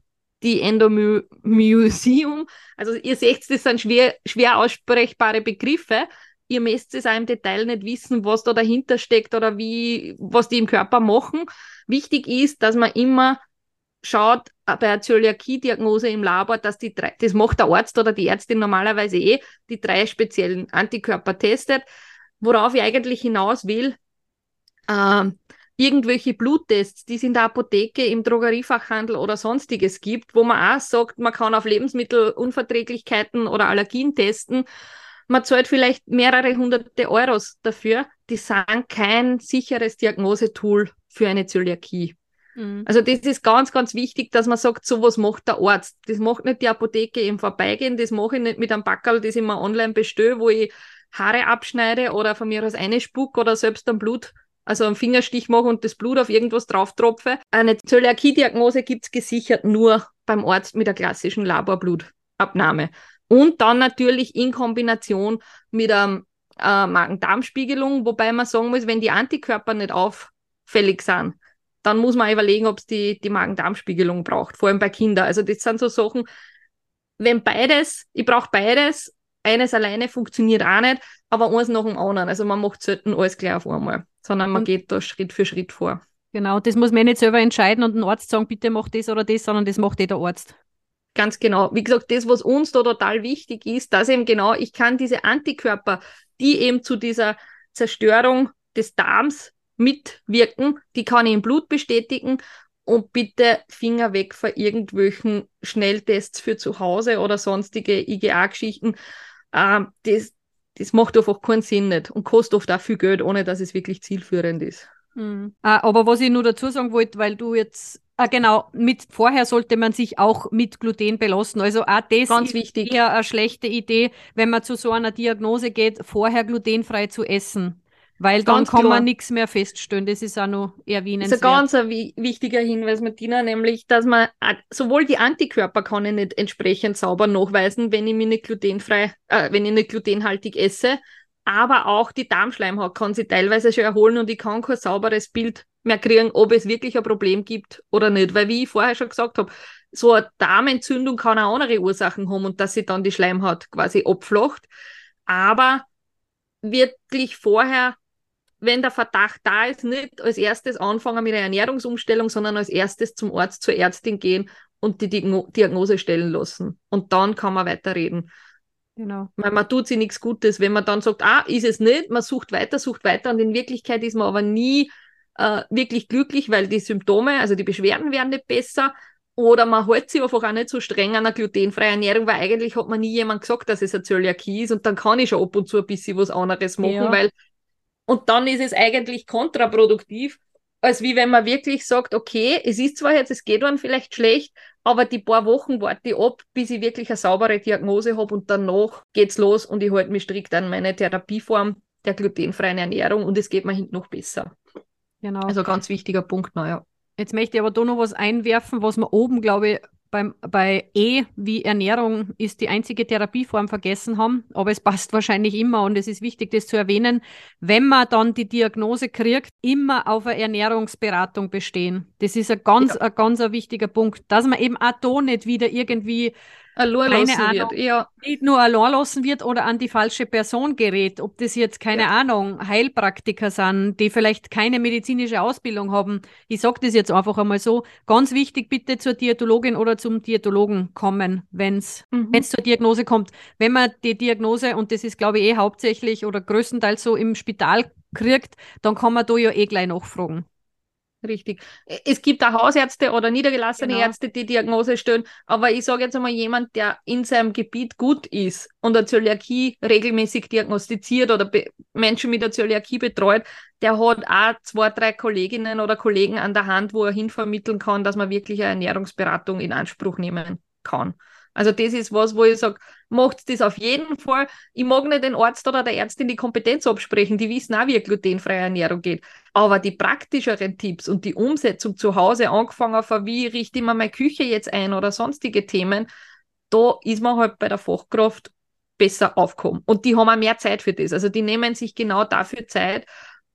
B: die Endomyosium. Also ihr seht, das sind schwer, schwer aussprechbare Begriffe. Ihr müsst es auch im Detail nicht wissen, was da dahinter steckt oder wie, was die im Körper machen. Wichtig ist, dass man immer schaut bei der Zöliakie-Diagnose im Labor, dass die drei, das macht der Arzt oder die Ärztin normalerweise eh, die drei speziellen Antikörper testet. Worauf ich eigentlich hinaus will, äh, irgendwelche Bluttests, die es in der Apotheke, im Drogeriefachhandel oder sonstiges gibt, wo man auch sagt, man kann auf Lebensmittelunverträglichkeiten oder Allergien testen. Man zahlt vielleicht mehrere hunderte Euros dafür. Die sind kein sicheres Diagnosetool für eine Zöliakie. Mhm. Also das ist ganz, ganz wichtig, dass man sagt, sowas macht der Arzt. Das macht nicht die Apotheke im Vorbeigehen, das mache ich nicht mit einem Backerl, das ich mir online bestelle, wo ich Haare abschneide oder von mir aus eine spuck oder selbst am Blut also einen Fingerstich mache und das Blut auf irgendwas drauf tropfe. Eine Zöliakie-Diagnose gibt es gesichert nur beim Arzt mit der klassischen Laborblutabnahme. Und dann natürlich in Kombination mit einer äh, Magen-Darm-Spiegelung, wobei man sagen muss, wenn die Antikörper nicht auffällig sind, dann muss man überlegen, ob es die, die Magen-Darm-Spiegelung braucht, vor allem bei Kindern. Also das sind so Sachen, wenn beides, ich brauche beides, eines alleine funktioniert auch nicht, aber eins nach dem anderen. Also man macht selten alles gleich auf einmal, sondern man und geht da Schritt für Schritt vor.
A: Genau, das muss man nicht selber entscheiden und ein Arzt sagen, bitte mach das oder das, sondern das macht eh der Arzt.
B: Ganz genau. Wie gesagt, das, was uns da total wichtig ist, dass eben genau, ich kann diese Antikörper, die eben zu dieser Zerstörung des Darms mitwirken, die kann ich im Blut bestätigen und bitte Finger weg von irgendwelchen Schnelltests für zu Hause oder sonstige IGA-Geschichten. Ähm, das, das macht einfach keinen Sinn nicht und kostet oft auch viel Geld, ohne dass es wirklich zielführend ist.
A: Mhm. Aber was ich nur dazu sagen wollte, weil du jetzt Ah, genau, mit vorher sollte man sich auch mit Gluten belassen. Also auch das
B: Ganz
A: ist
B: wichtig.
A: eher eine schlechte Idee, wenn man zu so einer Diagnose geht, vorher glutenfrei zu essen. Weil dann ganz kann klar. man nichts mehr feststellen. Das ist auch noch erwähnenswert.
B: Das ist ein ganz ein wichtiger Hinweis, Martina, nämlich, dass man sowohl die Antikörper kann ich nicht entsprechend sauber nachweisen, wenn ich mich nicht glutenfrei, äh, wenn ich nicht glutenhaltig esse, aber auch die Darmschleimhaut kann sich teilweise schon erholen und ich kann kein sauberes Bild mehr kriegen, ob es wirklich ein Problem gibt oder nicht. Weil, wie ich vorher schon gesagt habe, so eine Darmentzündung kann auch andere Ursachen haben und dass sie dann die Schleimhaut quasi abflacht. Aber wirklich vorher wenn der Verdacht da ist, nicht als erstes anfangen mit einer Ernährungsumstellung, sondern als erstes zum Arzt, zur Ärztin gehen und die Diagnose stellen lassen. Und dann kann man weiterreden. Genau. Weil man tut sich nichts Gutes, wenn man dann sagt, ah, ist es nicht, man sucht weiter, sucht weiter und in Wirklichkeit ist man aber nie äh, wirklich glücklich, weil die Symptome, also die Beschwerden werden nicht besser oder man hält sich einfach auch nicht so streng an einer glutenfreien Ernährung, weil eigentlich hat man nie jemand gesagt, dass es eine Zöliakie ist und dann kann ich schon ab und zu ein bisschen was anderes machen, ja. weil und dann ist es eigentlich kontraproduktiv, als wie wenn man wirklich sagt, okay, es ist zwar jetzt, es geht dann vielleicht schlecht, aber die paar Wochen warte ich ab, bis ich wirklich eine saubere Diagnose habe und danach geht's los und ich halte mich strikt an meine Therapieform der glutenfreien Ernährung und es geht mir hinten noch besser. Genau. Also ganz wichtiger Punkt, naja.
A: Jetzt möchte ich aber da noch was einwerfen, was wir oben, glaube ich, beim, bei E wie Ernährung ist die einzige Therapieform vergessen haben, aber es passt wahrscheinlich immer und es ist wichtig, das zu erwähnen, wenn man dann die Diagnose kriegt, immer auf eine Ernährungsberatung bestehen. Das ist ein ganz, ja. ein ganz ein wichtiger Punkt, dass man eben auch da nicht wieder irgendwie
B: allein keine Ahnung, wird. Ja.
A: nicht nur allein lassen wird oder an die falsche Person gerät. Ob das jetzt, keine ja. Ahnung, Heilpraktiker sind, die vielleicht keine medizinische Ausbildung haben. Ich sage das jetzt einfach einmal so. Ganz wichtig, bitte zur Diätologin oder zum Diätologen kommen, wenn es mhm. zur Diagnose kommt. Wenn man die Diagnose, und das ist, glaube ich, eh hauptsächlich oder größtenteils so im Spital kriegt, dann kann man da ja eh gleich nachfragen.
B: Richtig. Es gibt auch Hausärzte oder niedergelassene genau. Ärzte, die Diagnose stellen, aber ich sage jetzt einmal jemand, der in seinem Gebiet gut ist und eine Zöliakie regelmäßig diagnostiziert oder Menschen mit der Zöliakie betreut, der hat auch zwei, drei Kolleginnen oder Kollegen an der Hand, wo er hinvermitteln kann, dass man wirklich eine Ernährungsberatung in Anspruch nehmen kann. Also das ist was, wo ich sage, macht das auf jeden Fall. Ich mag nicht den Arzt oder der Ärztin die Kompetenz absprechen, die wissen auch, wie glutenfreie Ernährung geht. Aber die praktischeren Tipps und die Umsetzung zu Hause, angefangen von wie richte ich mir meine Küche jetzt ein oder sonstige Themen, da ist man halt bei der Fachkraft besser aufgekommen. Und die haben auch mehr Zeit für das. Also die nehmen sich genau dafür Zeit,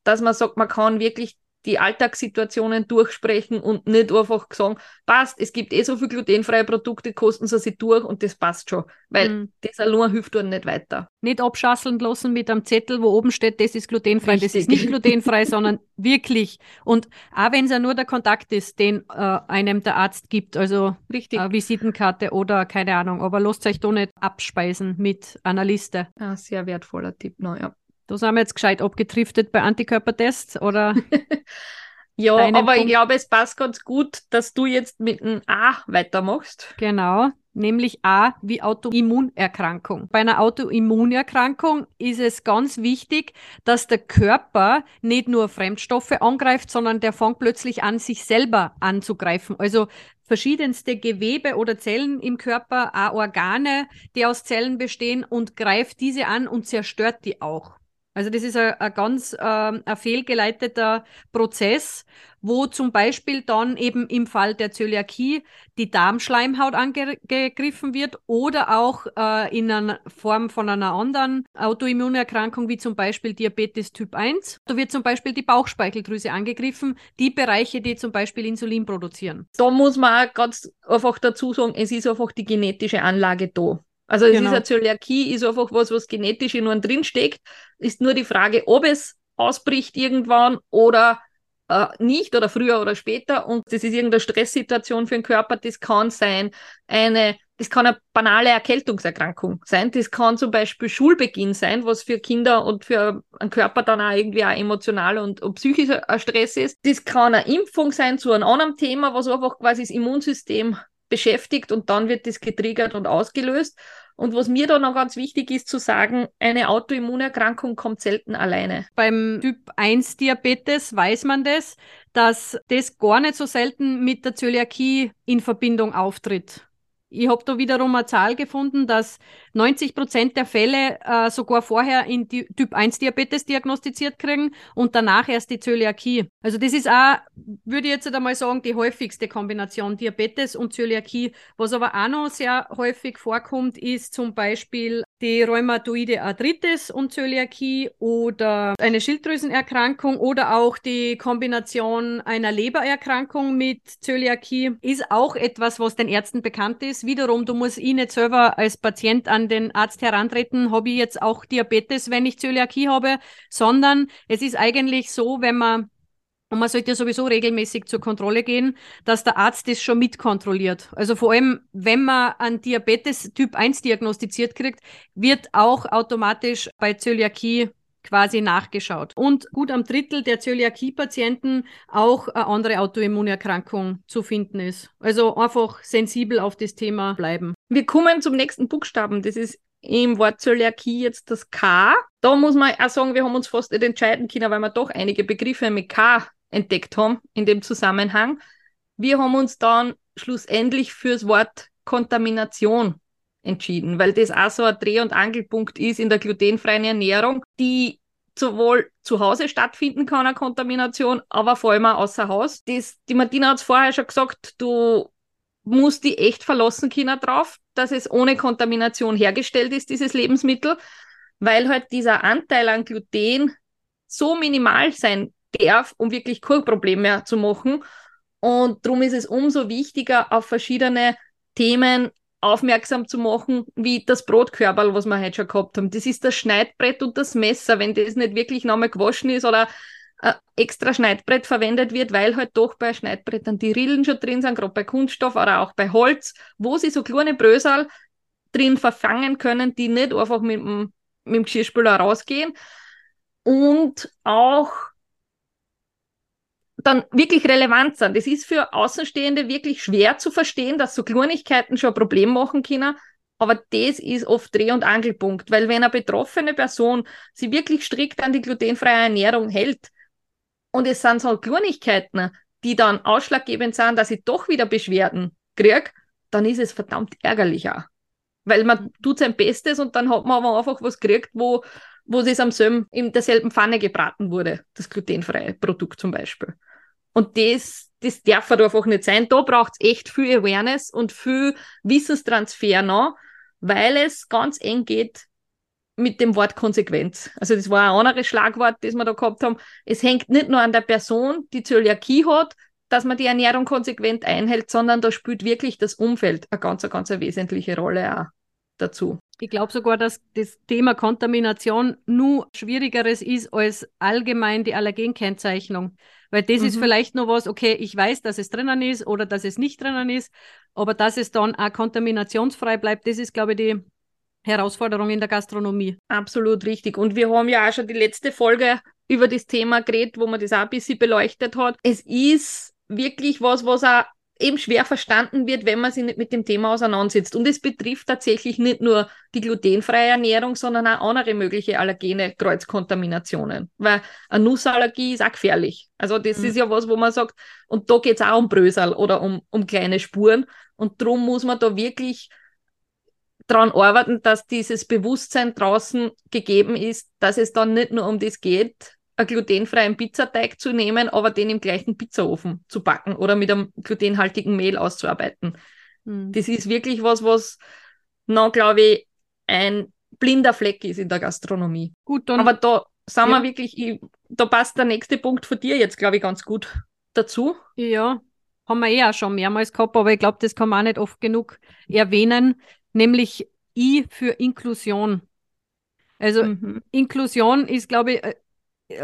B: dass man sagt, man kann wirklich die Alltagssituationen durchsprechen und nicht einfach sagen, passt, es gibt eh so viele glutenfreie Produkte, kosten sie sich durch und das passt schon. Weil mhm. das allein hilft dann nicht weiter.
A: Nicht abschasseln lassen mit einem Zettel, wo oben steht, das ist glutenfrei, Richtig. das ist nicht glutenfrei, sondern wirklich. Und auch wenn es ja nur der Kontakt ist, den äh, einem der Arzt gibt, also Richtig. Äh, Visitenkarte oder keine Ahnung, aber lasst euch da nicht abspeisen mit einer Liste.
B: Ja, sehr wertvoller Tipp, naja.
A: Da sind wir jetzt gescheit abgetriftet bei Antikörpertests, oder?
B: ja, aber Punkt? ich glaube, es passt ganz gut, dass du jetzt mit einem A weitermachst.
A: Genau, nämlich A wie Autoimmunerkrankung. Bei einer Autoimmunerkrankung ist es ganz wichtig, dass der Körper nicht nur Fremdstoffe angreift, sondern der fängt plötzlich an, sich selber anzugreifen. Also verschiedenste Gewebe oder Zellen im Körper, auch Organe, die aus Zellen bestehen und greift diese an und zerstört die auch. Also das ist ein, ganz äh, ein fehlgeleiteter Prozess, wo zum Beispiel dann eben im Fall der Zöliakie die Darmschleimhaut angegriffen wird oder auch äh, in einer Form von einer anderen Autoimmunerkrankung wie zum Beispiel Diabetes Typ 1. Da wird zum Beispiel die Bauchspeicheldrüse angegriffen, die Bereiche, die zum Beispiel Insulin produzieren.
B: Da muss man auch ganz einfach dazu sagen, es ist einfach die genetische Anlage da. Also es genau. ist eine Zöliakie, ist einfach was, was genetisch in uns drinsteckt. Ist nur die Frage, ob es ausbricht irgendwann oder äh, nicht oder früher oder später. Und das ist irgendeine Stresssituation für den Körper. Das kann sein eine, das kann eine banale Erkältungserkrankung sein. Das kann zum Beispiel Schulbeginn sein, was für Kinder und für einen Körper dann auch irgendwie auch emotional und, und psychischer Stress ist. Das kann eine Impfung sein zu einem anderen Thema, was einfach quasi das Immunsystem beschäftigt und dann wird das getriggert und ausgelöst. Und was mir da noch ganz wichtig ist zu sagen, eine Autoimmunerkrankung kommt selten alleine.
A: Beim Typ 1 Diabetes weiß man das, dass das gar nicht so selten mit der Zöliakie in Verbindung auftritt. Ich habe da wiederum eine Zahl gefunden, dass 90 Prozent der Fälle äh, sogar vorher in die Typ 1 Diabetes diagnostiziert kriegen und danach erst die Zöliakie. Also das ist auch, würde ich jetzt einmal sagen, die häufigste Kombination Diabetes und Zöliakie. Was aber auch noch sehr häufig vorkommt, ist zum Beispiel die rheumatoide Arthritis und Zöliakie oder eine Schilddrüsenerkrankung oder auch die Kombination einer Lebererkrankung mit Zöliakie ist auch etwas, was den Ärzten bekannt ist. Wiederum, du musst ich nicht selber als Patient an den Arzt herantreten, habe ich jetzt auch Diabetes, wenn ich Zöliakie habe, sondern es ist eigentlich so, wenn man und man sollte ja sowieso regelmäßig zur Kontrolle gehen, dass der Arzt das schon mitkontrolliert. Also vor allem, wenn man einen Diabetes Typ 1 diagnostiziert kriegt, wird auch automatisch bei Zöliakie quasi nachgeschaut. Und gut am Drittel der Zöliakie-Patienten auch eine andere Autoimmunerkrankung zu finden ist. Also einfach sensibel auf das Thema bleiben.
B: Wir kommen zum nächsten Buchstaben. Das ist im Wort Zöliakie jetzt das K. Da muss man auch sagen, wir haben uns fast nicht entscheiden können, weil wir doch einige Begriffe mit K entdeckt haben in dem Zusammenhang. Wir haben uns dann schlussendlich fürs Wort Kontamination entschieden, weil das auch so ein Dreh- und Angelpunkt ist in der glutenfreien Ernährung, die sowohl zu Hause stattfinden kann, eine Kontamination, aber vor allem auch außer Haus. Das, die Martina hat es vorher schon gesagt, du musst die echt verlassen können drauf, dass es ohne Kontamination hergestellt ist, dieses Lebensmittel, weil halt dieser Anteil an Gluten so minimal sein darf, um wirklich kein zu machen. Und darum ist es umso wichtiger, auf verschiedene Themen aufmerksam zu machen, wie das Brotkörperl, was wir heute schon gehabt haben. Das ist das Schneidbrett und das Messer. Wenn das nicht wirklich nochmal gewaschen ist oder ein extra Schneidbrett verwendet wird, weil halt doch bei Schneidbrettern die Rillen schon drin sind, gerade bei Kunststoff oder auch bei Holz, wo sie so kleine Brösel drin verfangen können, die nicht einfach mit dem, mit dem Geschirrspüler rausgehen. Und auch dann wirklich relevant sind. Das ist für Außenstehende wirklich schwer zu verstehen, dass so Kleinigkeiten schon ein Problem machen können. Aber das ist oft Dreh- und Angelpunkt, weil wenn eine betroffene Person sie wirklich strikt an die glutenfreie Ernährung hält und es sind so Kleinigkeiten, die dann ausschlaggebend sind, dass ich doch wieder Beschwerden kriege, dann ist es verdammt ärgerlicher. Weil man tut sein Bestes und dann hat man aber einfach was gekriegt, wo, wo es am selben, in derselben Pfanne gebraten wurde, das glutenfreie Produkt zum Beispiel. Und das, das darf halt einfach nicht sein. Da braucht es echt viel Awareness und viel Wissenstransfer noch, weil es ganz eng geht mit dem Wort Konsequenz. Also das war ein anderes Schlagwort, das wir da gehabt haben. Es hängt nicht nur an der Person, die Zöliakie hat, dass man die Ernährung konsequent einhält, sondern da spielt wirklich das Umfeld eine ganz, ganz eine wesentliche Rolle auch dazu.
A: Ich glaube sogar, dass das Thema Kontamination nur schwierigeres ist als allgemein die Allergenkennzeichnung. Weil das mhm. ist vielleicht noch was, okay, ich weiß, dass es drinnen ist oder dass es nicht drinnen ist, aber dass es dann auch kontaminationsfrei bleibt, das ist, glaube ich, die Herausforderung in der Gastronomie.
B: Absolut richtig. Und wir haben ja auch schon die letzte Folge über das Thema geredet, wo man das auch ein bisschen beleuchtet hat. Es ist wirklich was, was auch eben schwer verstanden wird, wenn man sich nicht mit dem Thema auseinandersetzt. Und es betrifft tatsächlich nicht nur die glutenfreie Ernährung, sondern auch andere mögliche allergene Kreuzkontaminationen. Weil eine Nussallergie ist auch gefährlich. Also das mhm. ist ja was, wo man sagt, und da geht es auch um Brösel oder um, um kleine Spuren. Und darum muss man da wirklich daran arbeiten, dass dieses Bewusstsein draußen gegeben ist, dass es dann nicht nur um das geht, glutenfreien Pizzateig zu nehmen, aber den im gleichen Pizzaofen zu backen oder mit einem glutenhaltigen Mehl auszuarbeiten. Mhm. Das ist wirklich was, was noch, glaube ich, ein blinder Fleck ist in der Gastronomie. Gut, dann. Aber da sind ja. wir wirklich, ich, da passt der nächste Punkt von dir jetzt, glaube ich, ganz gut dazu.
A: Ja, haben wir eh auch schon mehrmals gehabt, aber ich glaube, das kann man auch nicht oft genug erwähnen nämlich I für Inklusion. Also mhm. Inklusion ist, glaube ich, äh,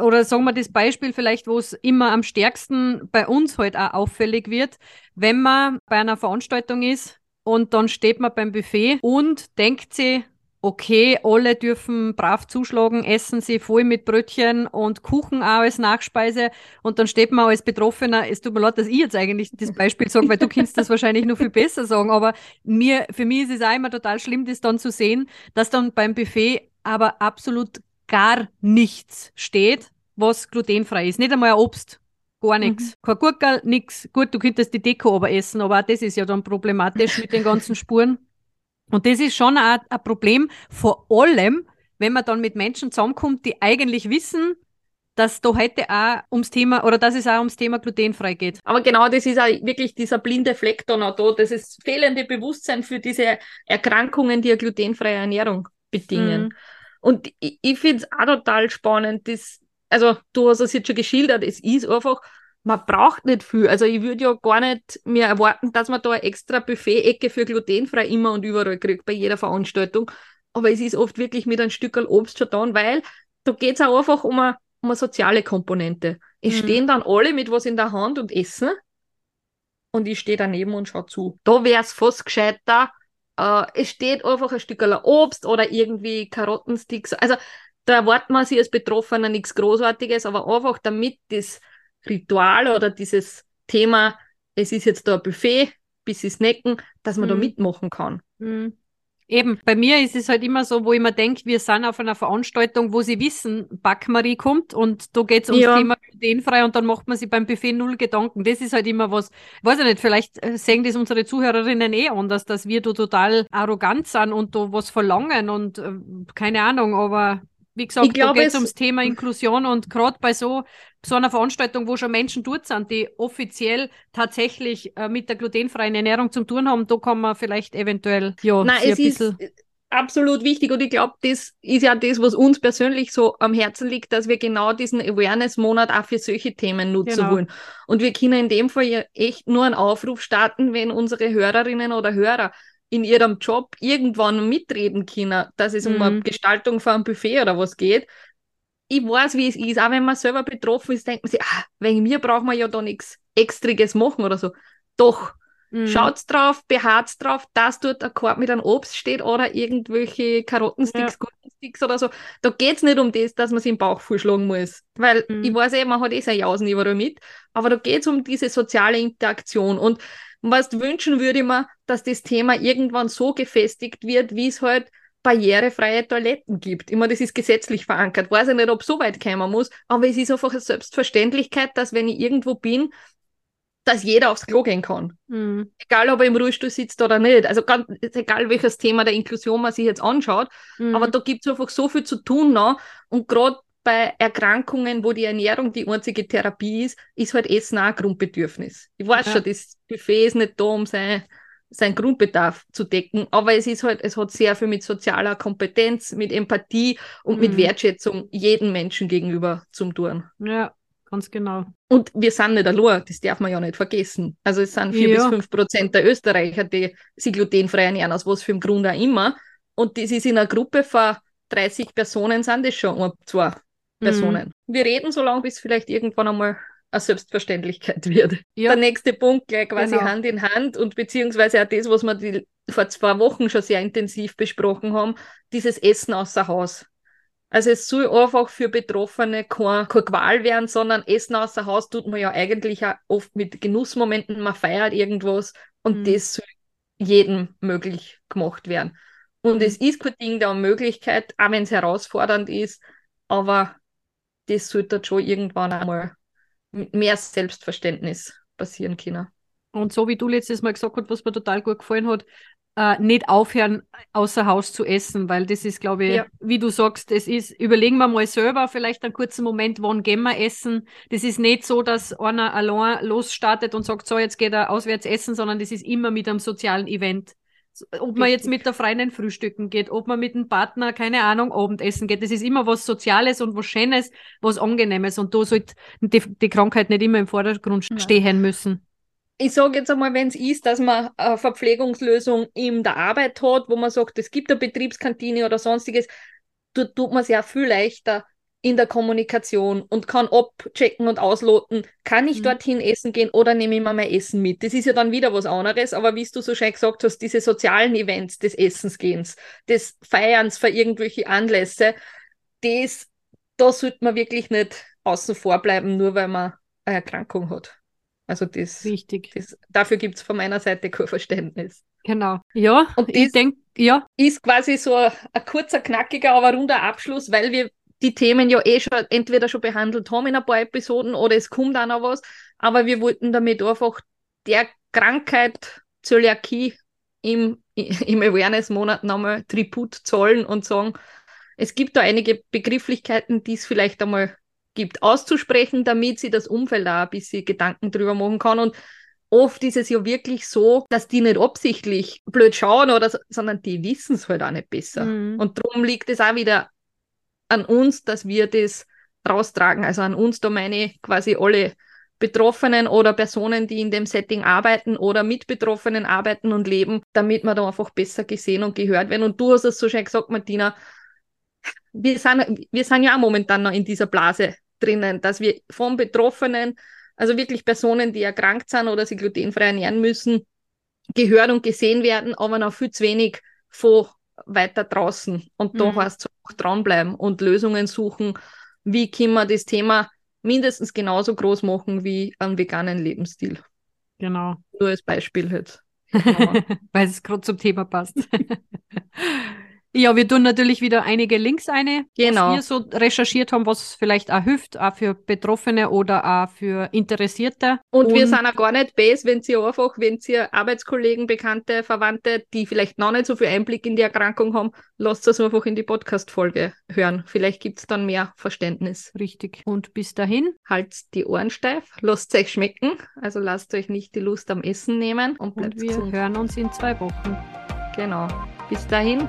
A: oder sagen wir das Beispiel vielleicht, wo es immer am stärksten bei uns halt auch auffällig wird, wenn man bei einer Veranstaltung ist und dann steht man beim Buffet und denkt sich, okay, alle dürfen brav zuschlagen, essen sie voll mit Brötchen und Kuchen auch als Nachspeise und dann steht man als Betroffener, es tut mir leid, dass ich jetzt eigentlich das Beispiel sage, weil du kannst das wahrscheinlich noch viel besser sagen, aber mir, für mich ist es auch immer total schlimm, das dann zu sehen, dass dann beim Buffet aber absolut gar nichts steht, was glutenfrei ist. Nicht einmal ein Obst. Gar nichts. Mhm. Kein Gurkel, nichts. Gut, du könntest die Deko aber essen, aber auch das ist ja dann problematisch mit den ganzen Spuren. Und das ist schon ein, ein Problem, vor allem, wenn man dann mit Menschen zusammenkommt, die eigentlich wissen, dass da heute auch ums Thema oder dass es auch ums Thema glutenfrei geht.
B: Aber genau das ist auch wirklich dieser blinde Fleck dann auch da, das ist fehlende Bewusstsein für diese Erkrankungen, die eine glutenfreie Ernährung bedingen. Mhm. Und ich, ich finde es auch total spannend, das, also du hast es jetzt schon geschildert, es ist einfach man braucht nicht viel. Also ich würde ja gar nicht mehr erwarten, dass man da eine extra Buffet-Ecke für glutenfrei immer und überall kriegt bei jeder Veranstaltung. Aber es ist oft wirklich mit einem Stück Obst schon da, weil da geht es auch einfach um eine, um eine soziale Komponente. Es mhm. stehen dann alle mit was in der Hand und essen und ich stehe daneben und schaue zu. Da wäre es fast gescheiter, äh, es steht einfach ein Stück Obst oder irgendwie Karottensticks. Also da erwartet man sich als Betroffener nichts Großartiges, aber einfach damit das Ritual oder dieses Thema, es ist jetzt da ein Buffet, bis sie snacken, dass man mhm. da mitmachen kann.
A: Mhm. Eben, bei mir ist es halt immer so, wo ich mir denke, wir sind auf einer Veranstaltung, wo sie wissen, Backmarie kommt und da geht es ums ja. Thema glutenfrei und dann macht man sich beim Buffet null Gedanken. Das ist halt immer was, weiß ich nicht, vielleicht äh, sehen das unsere Zuhörerinnen eh anders, dass wir da total arrogant sind und da was verlangen und äh, keine Ahnung, aber wie gesagt, ich da geht es ums Thema Inklusion und gerade bei so, so einer Veranstaltung, wo schon Menschen dort sind, die offiziell tatsächlich äh, mit der glutenfreien Ernährung zu tun haben, da kann man vielleicht eventuell ja
B: Nein, es ein bisschen ist absolut wichtig und ich glaube, das ist ja das, was uns persönlich so am Herzen liegt, dass wir genau diesen Awareness-Monat auch für solche Themen nutzen genau. wollen. Und wir können in dem Fall ja echt nur einen Aufruf starten, wenn unsere Hörerinnen oder Hörer in ihrem Job irgendwann mitreden können, dass es mhm. um eine mhm. Gestaltung von einem Buffet oder was geht. Ich weiß, wie es ist. Auch wenn man selber betroffen ist, denkt man sich, ah, wegen mir braucht man ja da nichts Extriges machen oder so. Doch, mhm. schaut drauf, beharrt drauf, dass dort ein Korb mit einem Obst steht oder irgendwelche Karottensticks, ja. Gurkensticks oder so. Da geht es nicht um das, dass man sich im Bauch vorschlagen muss. Weil mhm. ich weiß eh, man hat eh sein Jausen überall mit. Aber da geht es um diese soziale Interaktion. Und was wünschen würde ich mir, dass das Thema irgendwann so gefestigt wird, wie es halt barrierefreie Toiletten gibt. Immer das ist gesetzlich verankert. Weiß ich nicht, ob so weit kommen muss, aber es ist einfach eine Selbstverständlichkeit, dass wenn ich irgendwo bin, dass jeder aufs Klo gehen kann. Mhm. Egal, ob er im Ruhestuhl sitzt oder nicht. Also ganz, egal, welches Thema der Inklusion man sich jetzt anschaut. Mhm. Aber da gibt es einfach so viel zu tun noch. Und gerade bei Erkrankungen, wo die Ernährung die einzige Therapie ist, ist halt Essen auch ein Grundbedürfnis. Ich weiß ja. schon, das Buffet ist nicht da, um sein, sein Grundbedarf zu decken, aber es ist halt, es hat sehr viel mit sozialer Kompetenz, mit Empathie und mhm. mit Wertschätzung jedem Menschen gegenüber zu tun.
A: Ja, ganz genau.
B: Und wir sind nicht allein, das darf man ja nicht vergessen. Also es sind vier ja. bis fünf Prozent der Österreicher, die sich glutenfrei ernähren, aus was für einem Grund auch immer. Und das ist in einer Gruppe von 30 Personen sind das schon ein, zwei Personen. Mhm. Wir reden so lange, bis vielleicht irgendwann einmal eine Selbstverständlichkeit wird. Ja. Der nächste Punkt gleich quasi genau. Hand in Hand und beziehungsweise auch das, was wir die, vor zwei Wochen schon sehr intensiv besprochen haben, dieses Essen außer Haus. Also es soll einfach für Betroffene kein, keine Qual werden, sondern Essen außer Haus tut man ja eigentlich auch oft mit Genussmomenten, man feiert irgendwas und mhm. das soll jedem möglich gemacht werden. Und mhm. es ist kein Ding der Unmöglichkeit, auch wenn es herausfordernd ist, aber das sollte schon irgendwann einmal mit mehr Selbstverständnis passieren können.
A: Und so wie du letztes Mal gesagt hast, was mir total gut gefallen hat, äh, nicht aufhören, außer Haus zu essen, weil das ist, glaube ich,
B: Ja.
A: wie du sagst, das ist, überlegen wir mal selber vielleicht einen kurzen Moment, wann gehen wir essen. Das ist nicht so, dass einer allein losstartet und sagt, so, jetzt geht er auswärts essen, sondern das ist immer mit einem sozialen Event. Ob man jetzt mit der Freundin frühstücken geht, ob man mit dem Partner, keine Ahnung, Abendessen geht, das ist immer was Soziales und was Schönes, was Angenehmes und da sollte die, die Krankheit nicht immer im Vordergrund
B: Nein.
A: stehen müssen.
B: ich sage jetzt einmal, wenn es ist, dass man eine Verpflegungslösung in der Arbeit hat, wo man sagt, es gibt eine Betriebskantine oder sonstiges, tut, tut man es ja viel leichter in der Kommunikation und kann abchecken und ausloten, kann ich
A: Mhm.
B: dorthin essen gehen oder nehme ich mir mein Essen mit. Das ist ja dann wieder was anderes, aber wie du so schön gesagt hast, diese sozialen Events des Essensgehens, des Feierns für irgendwelche Anlässe, das, da sollte man wirklich nicht außen vor bleiben, nur weil man eine Erkrankung hat. Also das,
A: Wichtig.
B: das, dafür gibt es von meiner Seite kein Verständnis.
A: Genau. Ja,
B: Und
A: ich denke, ja,
B: Ist quasi so ein, ein kurzer, knackiger, aber runder Abschluss, weil wir die Themen ja eh schon entweder schon behandelt haben in ein paar Episoden oder es kommt auch noch was. Aber wir wollten damit einfach der Krankheit Zöliakie im, im Awareness-Monat nochmal Tribut zollen und sagen, es gibt da einige Begrifflichkeiten, die es vielleicht einmal gibt, auszusprechen, damit sie das Umfeld auch ein bisschen Gedanken drüber machen kann. Und oft ist es ja wirklich so, dass die nicht absichtlich blöd schauen oder so, sondern die wissen es halt auch nicht besser.
A: Mhm.
B: Und darum liegt es auch wieder an uns, dass wir das raustragen. Also an uns, da meine ich quasi alle Betroffenen oder Personen, die in dem Setting arbeiten oder mit Betroffenen arbeiten und leben, damit wir da einfach besser gesehen und gehört werden. Und du hast es so schön gesagt, Martina, wir sind, wir sind ja auch momentan noch in dieser Blase drinnen, dass wir von Betroffenen, also wirklich Personen, die erkrankt sind oder sich glutenfrei ernähren müssen, gehört und gesehen werden, aber noch viel zu wenig von weiter draußen. Und da
A: Mhm.
B: heißt es auch dranbleiben und Lösungen suchen, wie können wir das Thema mindestens genauso groß machen wie einen veganen Lebensstil.
A: genau.
B: Nur als Beispiel jetzt.
A: Weil es gerade zum Thema passt. Ja, wir tun natürlich wieder einige Links ein,
B: Genau.
A: was wir so recherchiert haben, was vielleicht auch hilft, auch für Betroffene oder auch für Interessierte.
B: Und, wir
A: Und-
B: sind auch gar nicht base, wenn Sie einfach, wenn Sie Arbeitskollegen, Bekannte, Verwandte, die vielleicht noch nicht so viel Einblick in die Erkrankung haben, lasst das einfach in die Podcast-Folge hören. Vielleicht gibt es dann mehr Verständnis.
A: Richtig. Und bis dahin
B: Haltet die Ohren steif, lasst euch schmecken, also lasst euch nicht die Lust am Essen nehmen und
A: und wir
B: gesund.
A: hören uns in zwei Wochen.
B: Genau. Bis dahin.